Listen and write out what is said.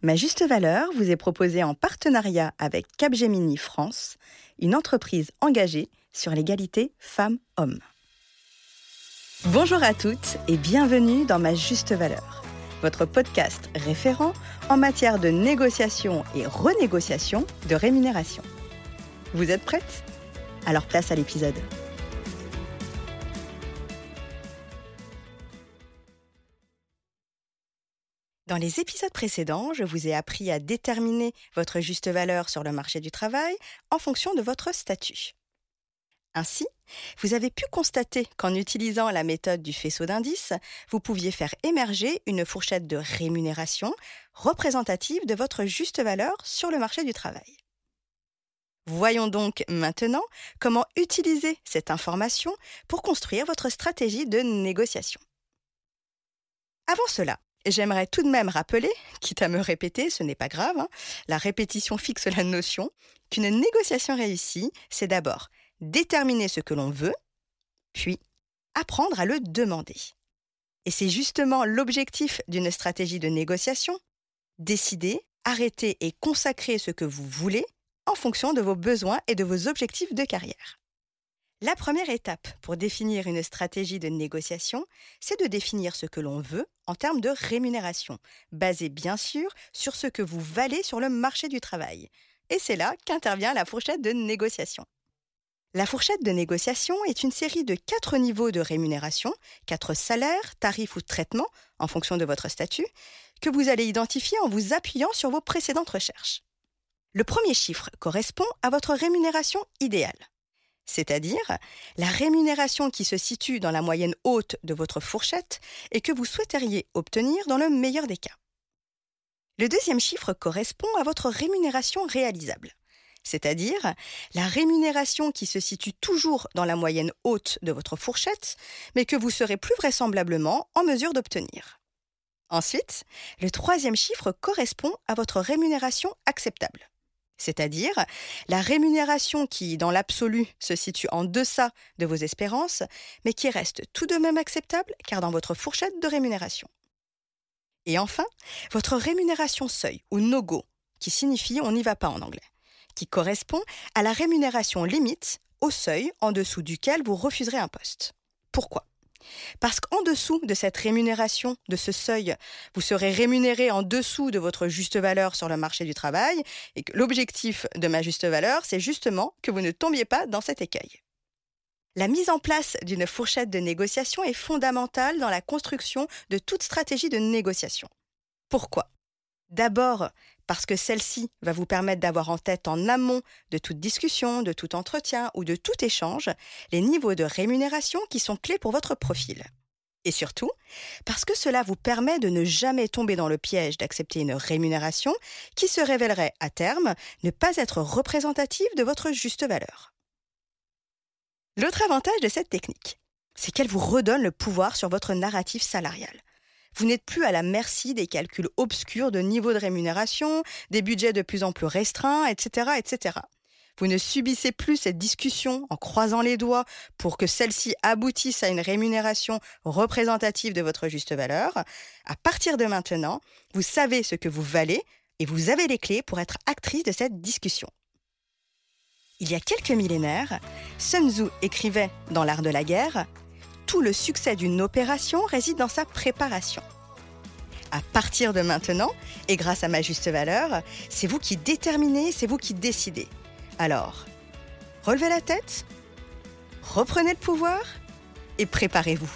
Ma juste valeur vous est proposée en partenariat avec Capgemini France, une entreprise engagée sur l'égalité femmes-hommes. Bonjour à toutes et bienvenue dans Ma juste valeur, votre podcast référent en matière de négociation et renégociation de rémunération. Vous êtes prêtes Alors place à l'épisode. Dans les épisodes précédents, je vous ai appris à déterminer votre juste valeur sur le marché du travail en fonction de votre statut. Ainsi, vous avez pu constater qu'en utilisant la méthode du faisceau d'indices, vous pouviez faire émerger une fourchette de rémunération représentative de votre juste valeur sur le marché du travail. Voyons donc maintenant comment utiliser cette information pour construire votre stratégie de négociation. Avant cela, J'aimerais tout de même rappeler, quitte à me répéter, ce n'est pas grave, hein, la répétition fixe la notion, qu'une négociation réussie, c'est d'abord déterminer ce que l'on veut, puis apprendre à le demander. Et c'est justement l'objectif d'une stratégie de négociation, décider, arrêter et consacrer ce que vous voulez en fonction de vos besoins et de vos objectifs de carrière. La première étape pour définir une stratégie de négociation, c'est de définir ce que l'on veut en termes de rémunération, basé bien sûr sur ce que vous valez sur le marché du travail. Et c'est là qu'intervient la fourchette de négociation. La fourchette de négociation est une série de quatre niveaux de rémunération, quatre salaires, tarifs ou traitements, en fonction de votre statut, que vous allez identifier en vous appuyant sur vos précédentes recherches. Le premier chiffre correspond à votre rémunération idéale c'est-à-dire la rémunération qui se situe dans la moyenne haute de votre fourchette et que vous souhaiteriez obtenir dans le meilleur des cas. Le deuxième chiffre correspond à votre rémunération réalisable, c'est-à-dire la rémunération qui se situe toujours dans la moyenne haute de votre fourchette, mais que vous serez plus vraisemblablement en mesure d'obtenir. Ensuite, le troisième chiffre correspond à votre rémunération acceptable c'est-à-dire la rémunération qui, dans l'absolu, se situe en deçà de vos espérances, mais qui reste tout de même acceptable car dans votre fourchette de rémunération. Et enfin, votre rémunération seuil ou no-go, qui signifie on n'y va pas en anglais, qui correspond à la rémunération limite au seuil en dessous duquel vous refuserez un poste. Pourquoi? Parce qu'en dessous de cette rémunération, de ce seuil, vous serez rémunéré en dessous de votre juste valeur sur le marché du travail, et que l'objectif de ma juste valeur, c'est justement que vous ne tombiez pas dans cet écueil. La mise en place d'une fourchette de négociation est fondamentale dans la construction de toute stratégie de négociation. Pourquoi? D'abord parce que celle-ci va vous permettre d'avoir en tête en amont de toute discussion, de tout entretien ou de tout échange les niveaux de rémunération qui sont clés pour votre profil. Et surtout, parce que cela vous permet de ne jamais tomber dans le piège d'accepter une rémunération qui se révélerait à terme ne pas être représentative de votre juste valeur. L'autre avantage de cette technique, c'est qu'elle vous redonne le pouvoir sur votre narratif salarial. Vous n'êtes plus à la merci des calculs obscurs de niveau de rémunération, des budgets de plus en plus restreints, etc., etc. Vous ne subissez plus cette discussion en croisant les doigts pour que celle-ci aboutisse à une rémunération représentative de votre juste valeur. À partir de maintenant, vous savez ce que vous valez et vous avez les clés pour être actrice de cette discussion. Il y a quelques millénaires, Sun Tzu écrivait dans L'art de la guerre tout le succès d'une opération réside dans sa préparation. À partir de maintenant, et grâce à ma juste valeur, c'est vous qui déterminez, c'est vous qui décidez. Alors, relevez la tête, reprenez le pouvoir et préparez-vous.